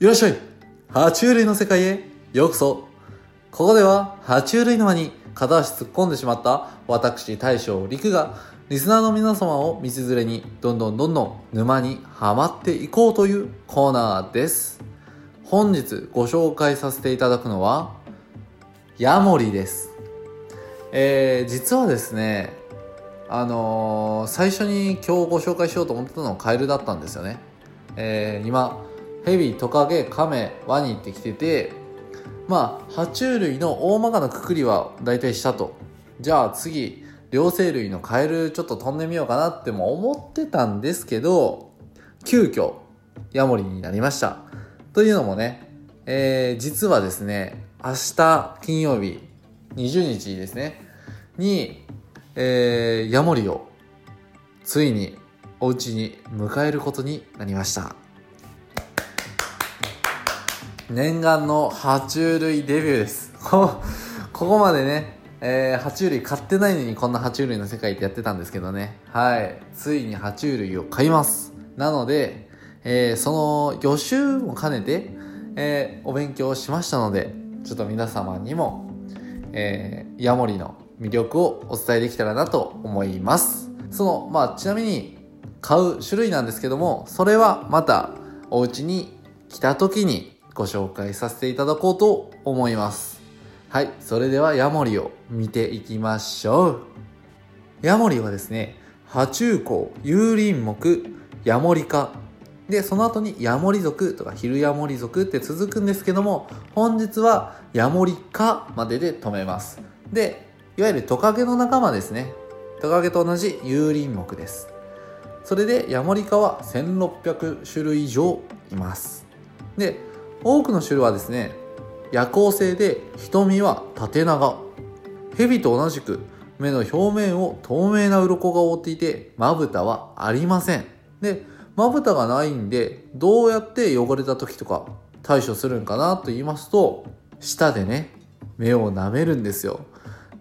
いらっしゃい。爬虫類の世界へ。ようこそ。ここでは爬虫類沼に片足突っ込んでしまった私大将陸がリスナーの皆様を道連れにどんどんどんどん沼にはまっていこうというコーナーです。本日ご紹介させていただくのはヤモリです。えー、実はですねあのー、最初に今日ご紹介しようと思ってたのはカエルだったんですよね。えー、今ヘビトカゲカメワニってきててまあ爬虫類の大まかなくくりは大体したと。じゃあ次両生類のカエルちょっと飛んでみようかなっても思ってたんですけど急遽ヤモリになりました。というのもね、えー、実はですね明日金曜日20日ですねに、えー、ヤモリをついにお家に迎えることになりました。念願の爬虫類デビューです。ここまでね、えー、爬虫類買ってないのにこんな爬虫類の世界ってやってたんですけどね。はい。ついに爬虫類を買います。なので、えー、その予習も兼ねて、えー、お勉強しましたのでちょっと皆様にも、えー、ヤモリの魅力をお伝えできたらなと思います。そのまあちなみに買う種類なんですけどもそれはまたお家に来た時にご紹介させていただこうと思います。はい、それではヤモリを見ていきましょう。ヤモリはですね、爬虫綱、有林目、ヤモリ科。で、その後にヤモリ族とかヒルヤモリ族って続くんですけども、本日はヤモリ科までで止めます。で、いわゆるトカゲの仲間ですね。トカゲと同じ有林目です。それでヤモリ科は1600種類以上います。で、多くの種類はですね夜行性で瞳は縦長。蛇と同じく目の表面を透明な鱗が覆っていてまぶたはありません。でまぶたがないんでどうやって汚れた時とか対処するんかなと言いますと舌でね目を舐めるんですよ。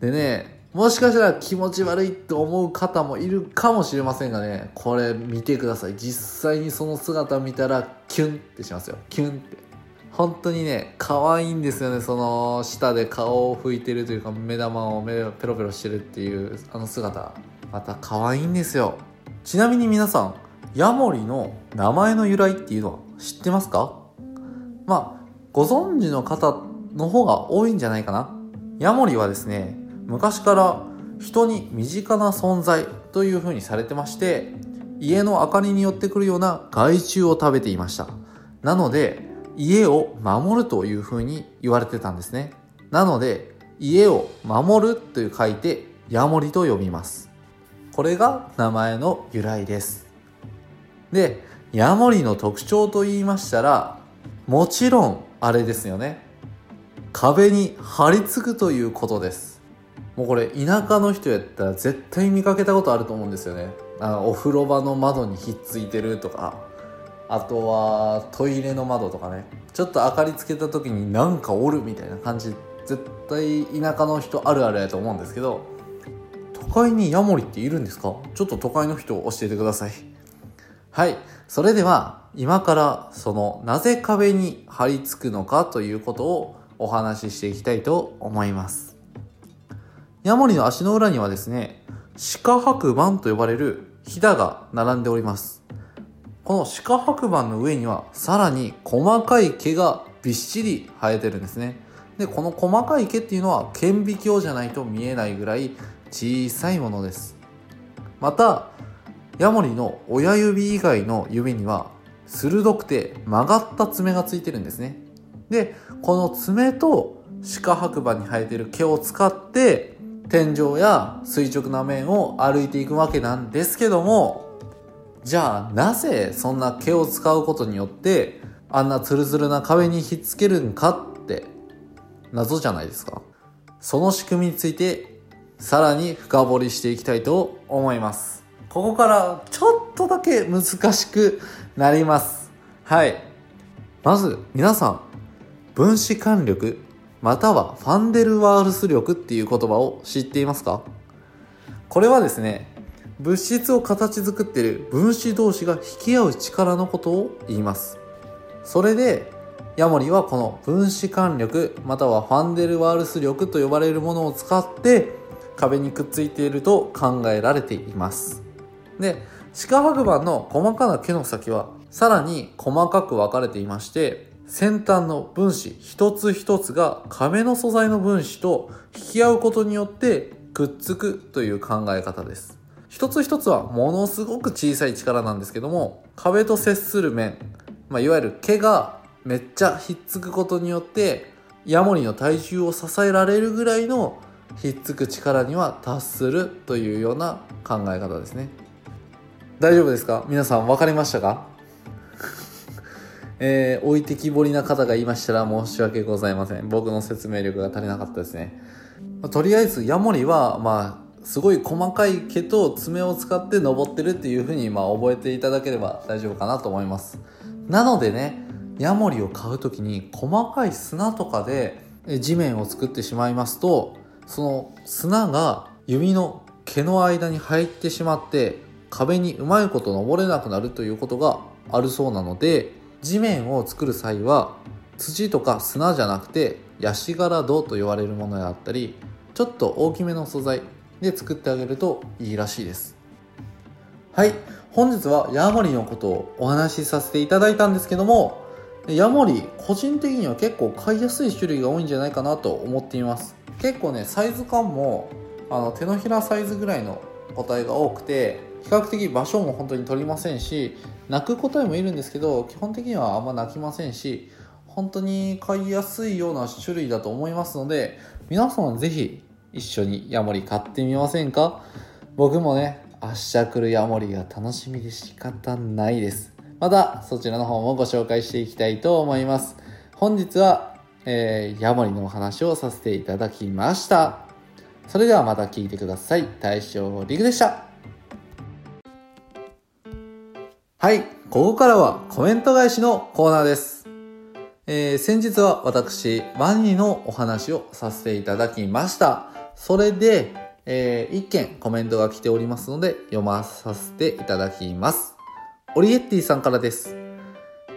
でねもしかしたら気持ち悪いと思う方もいるかもしれませんがねこれ見てください。実際にその姿見たらキュンってしますよ。キュンって。本当にね可愛いんですよね。その舌で顔を拭いてるというか目玉を目ペロペロしてるっていうあの姿。また可愛いんですよ。ちなみに皆さんヤモリの名前の由来っていうのは知ってますか？まあご存知の方の方が多いんじゃないかな。ヤモリはですね昔から人に身近な存在というふうにされてまして家の明かりに寄ってくるような害虫を食べていました。なので家を守るというふうに言われてたんですね。なので、家を守るという書いて、ヤモリと呼びます。これが名前の由来です。で、ヤモリの特徴と言いましたら、もちろんあれですよね。壁に張り付くということです。もうこれ田舎の人やったら絶対見かけたことあると思うんですよね。あのお風呂場の窓にひっついてるとかあとはトイレの窓とかね。ちょっと明かりつけた時になんかおるみたいな感じ。絶対田舎の人あるあるやと思うんですけど。都会にヤモリっているんですか？ちょっと都会の人教えてください。はい。それでは今からそのなぜ壁に張り付くのかということをお話ししていきたいと思います。ヤモリの足の裏にはですね鹿白板と呼ばれるひだが並んでおります。この鹿白板の上にはさらに細かい毛がびっしり生えてるんですね。でこの細かい毛っていうのは顕微鏡じゃないと見えないぐらい小さいものです。またヤモリの親指以外の指には鋭くて曲がった爪がついてるんですね。でこの爪と鹿白板に生えてる毛を使って天井や垂直な面を歩いていくわけなんですけどもじゃあなぜそんな毛を使うことによってあんなツルツルな壁にひっつけるんかって謎じゃないですか。その仕組みについてさらに深掘りしていきたいと思います。ここからちょっとだけ難しくなります。はい。まず皆さん分子間力またはファンデルワールス力っていう言葉を知っていますか？これはですね物質を形作っている分子同士が引き合う力のことを言います。それでヤモリはこの分子間力またはファンデルワールス力と呼ばれるものを使って壁にくっついていると考えられています。で四角白板の細かな毛の先はさらに細かく分かれていまして先端の分子一つ一つが壁の素材の分子と引き合うことによってくっつくという考え方です。一つ一つはものすごく小さい力なんですけども壁と接する面、まあ、いわゆる毛がめっちゃひっつくことによってヤモリの体重を支えられるぐらいのひっつく力には達するというような考え方ですね。大丈夫ですか？皆さん分かりましたか？えー、置いてきぼりな方がいましたら申し訳ございません。僕の説明力が足りなかったですね、ま、とりあえずヤモリはまあすごい細かい毛と爪を使って登ってるっていう風にま覚えていただければ大丈夫かなと思います。なのでねヤモリを買う時に細かい砂とかで地面を作ってしまいますとその砂が指の毛の間に入ってしまって壁にうまいこと登れなくなるということがあるそうなので地面を作る際は土とか砂じゃなくてヤシ殻土と言われるものであったりちょっと大きめの素材で作ってあげるといいらしいです。はい。本日はヤモリのことをお話しさせていただいたんですけどもヤモリ個人的には結構買いやすい種類が多いんじゃないかなと思っています。結構ねサイズ感もあの手のひらサイズぐらいの個体が多くて比較的場所も本当に取りませんし泣く個体もいるんですけど基本的にはあんま泣きませんし本当に飼いやすいような種類だと思いますので皆さんぜひ一緒にヤモリ買ってみませんか？僕もね明日来るヤモリが楽しみで仕方ないです。またそちらの方もご紹介していきたいと思います。本日は、えー、ヤモリのお話をさせていただきました。それではまた聞いてください。大将リグでした。はいここからはコメント返しのコーナーです。えー、先日は私、ワニのお話をさせていただきました。それで、えー、一件コメントが来ておりますので、読まさせていただきます。オリエッティさんからです。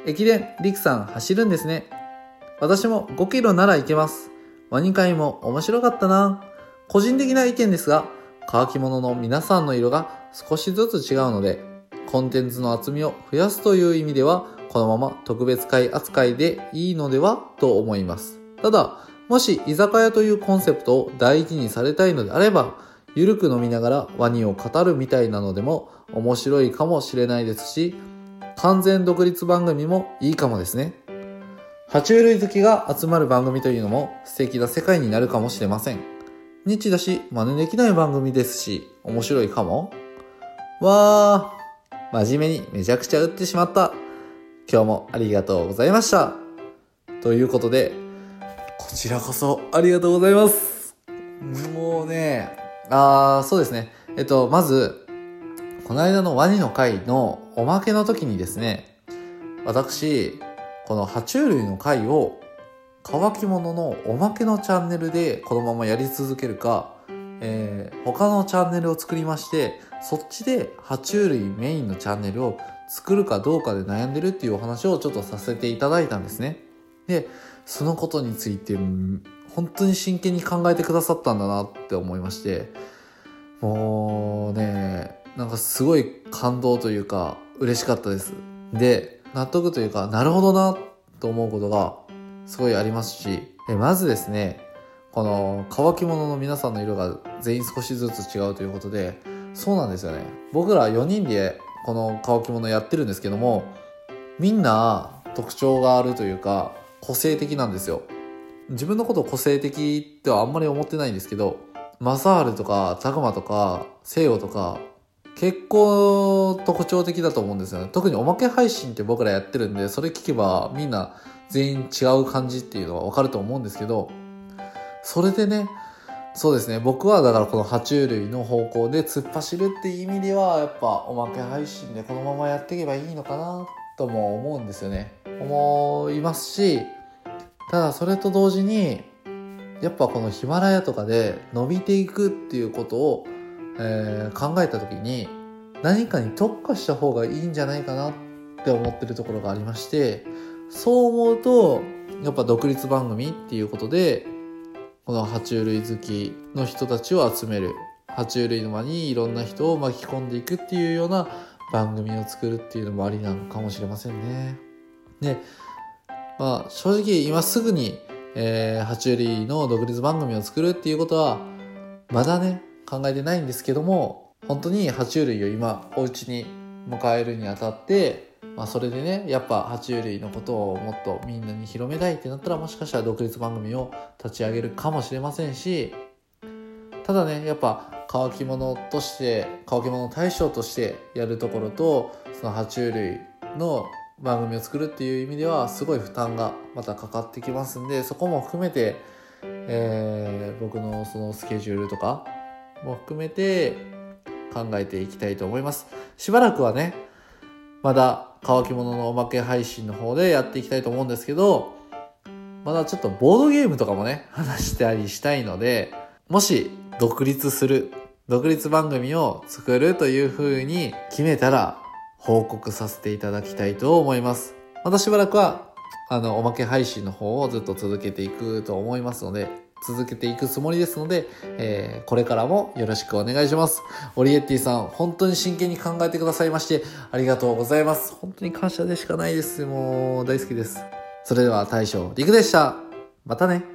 駅伝、リクさん走るんですね。私も5キロなら行けます。ワニ会も面白かったな。個人的な意見ですが、乾き物の皆さんの色が少しずつ違うので、コンテンツの厚みを増やすという意味では、このまま特別会扱いでいいのではと思います。ただ、もし居酒屋というコンセプトを大事にされたいのであれば、ゆるく飲みながらワニを語るみたいなのでも面白いかもしれないですし、完全独立番組もいいかもですね。爬虫類好きが集まる番組というのも素敵な世界になるかもしれません。ニッチだし、真似できない番組ですし、面白いかもわー、真面目にめちゃくちゃ打ってしまった。今日もありがとうございました。ということで、こちらこそありがとうございます。もうね、あー、そうですね。えっと、まず、この間のワニの回のおまけの時にですね、私、この爬虫類の回を乾き物のおまけのチャンネルでこのままやり続けるか、えー、他のチャンネルを作りまして、そっちで爬虫類メインのチャンネルを作るかどうかで悩んでるっていうお話をちょっとさせていただいたんですね。で、そのことについて、本当に真剣に考えてくださったんだなって思いまして、もうね、なんかすごい感動というか、嬉しかったです。で、納得というか、なるほどなと思うことがすごいありますし、まずですね、この乾き物の皆さんの色が全員少しずつ違うということで、そうなんですよね。僕ら4人でこの乾き物やってるんですけどもみんな特徴があるというか個性的なんですよ。自分のことを個性的ってはあんまり思ってないんですけどマサールとかタグマとかセイオとか結構特徴的だと思うんですよね。特におまけ配信って僕らやってるんでそれ聞けばみんな全員違う感じっていうのはわかると思うんですけどそれでねそうですね。僕はだからこの爬虫類の方向で突っ走るっていう意味ではやっぱおまけ配信でこのままやっていけばいいのかなとも思うんですよね思いますしただそれと同時にやっぱこのヒマラヤとかで伸びていくっていうことを、えー、考えた時に何かに特化した方がいいんじゃな。いかな。って思ってるところがありましてそう思うとやっぱ独立番組っていうことでこの爬虫類好きの人たちを集める爬虫類の間にいろんな。人を巻き込んでいくっていうような。番組を作るっていうのもありなのかもしれませんね。で、まあ正直今すぐに、えー、爬虫類の独立番組を作るっていうことはまだね考えてないんですけども本当に爬虫類を今お家に迎えるにあたってまあ、それでねやっぱ爬虫類のことをもっとみんなに広めたいってなったらもしかしたら独立番組を立ち上げるかもしれませんしただねやっぱ乾き物として乾き物対象としてやるところとその爬虫類の番組を作るっていう意味ではすごい負担がまたかかってきますんでそこも含めて、えー、僕のそのスケジュールとかも含めて考えていきたいと思います。しばらくはねまだ乾き物のおまけ配信の方でやっていきたいと思うんですけど、まだちょっとボードゲームとかもね、話したりしたいので、もし独立する、独立番組を作るという風に決めたら報告させていただきたいと思います。またしばらくは、あの、おまけ配信の方をずっと続けていくと思いますので、続けていくつもりですので、えー、これからもよろしくお願いします。オリエッティさん、本当に真剣に考えてくださいまして、ありがとうございます。本当に感謝でしかないです。もう、大好きです。それでは大将、リクでした。またね。